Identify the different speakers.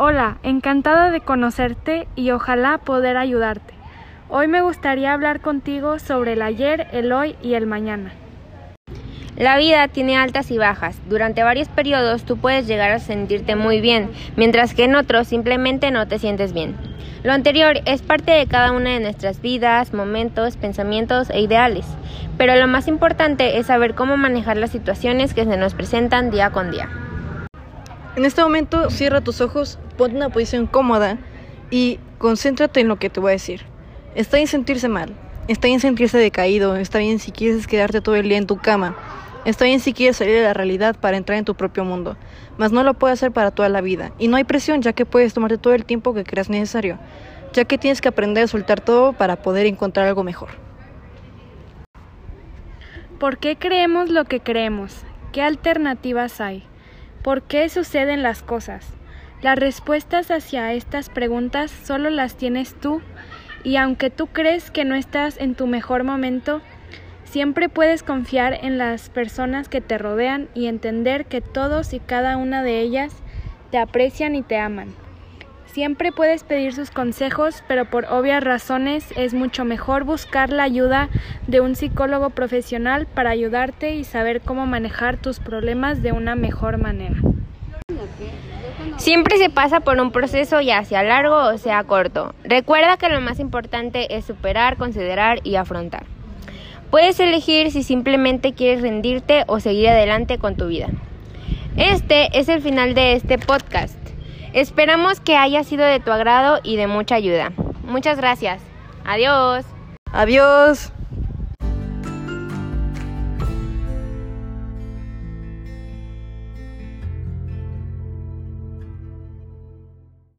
Speaker 1: Hola, encantada de conocerte y ojalá poder ayudarte. Hoy me gustaría hablar contigo sobre el ayer, el hoy y el mañana.
Speaker 2: La vida tiene altas y bajas. Durante varios periodos tú puedes llegar a sentirte muy bien, mientras que en otros simplemente no te sientes bien. Lo anterior es parte de cada una de nuestras vidas, momentos, pensamientos e ideales, pero lo más importante es saber cómo manejar las situaciones que se nos presentan día con día.
Speaker 3: En este momento cierra tus ojos, ponte una posición cómoda y concéntrate en lo que te voy a decir. Está bien sentirse mal, está bien sentirse decaído, está bien si quieres quedarte todo el día en tu cama, está bien si quieres salir de la realidad para entrar en tu propio mundo, mas no lo puedes hacer para toda la vida. Y no hay presión ya que puedes tomarte todo el tiempo que creas necesario, ya que tienes que aprender a soltar todo para poder encontrar algo mejor.
Speaker 1: ¿Por qué creemos lo que creemos? ¿Qué alternativas hay? ¿Por qué suceden las cosas? Las respuestas hacia estas preguntas solo las tienes tú y aunque tú crees que no estás en tu mejor momento, siempre puedes confiar en las personas que te rodean y entender que todos y cada una de ellas te aprecian y te aman. Siempre puedes pedir sus consejos, pero por obvias razones es mucho mejor buscar la ayuda de un psicólogo profesional para ayudarte y saber cómo manejar tus problemas de una mejor manera.
Speaker 2: Siempre se pasa por un proceso ya sea largo o sea corto. Recuerda que lo más importante es superar, considerar y afrontar. Puedes elegir si simplemente quieres rendirte o seguir adelante con tu vida. Este es el final de este podcast. Esperamos que haya sido de tu agrado y de mucha ayuda. Muchas gracias. Adiós.
Speaker 3: Adiós.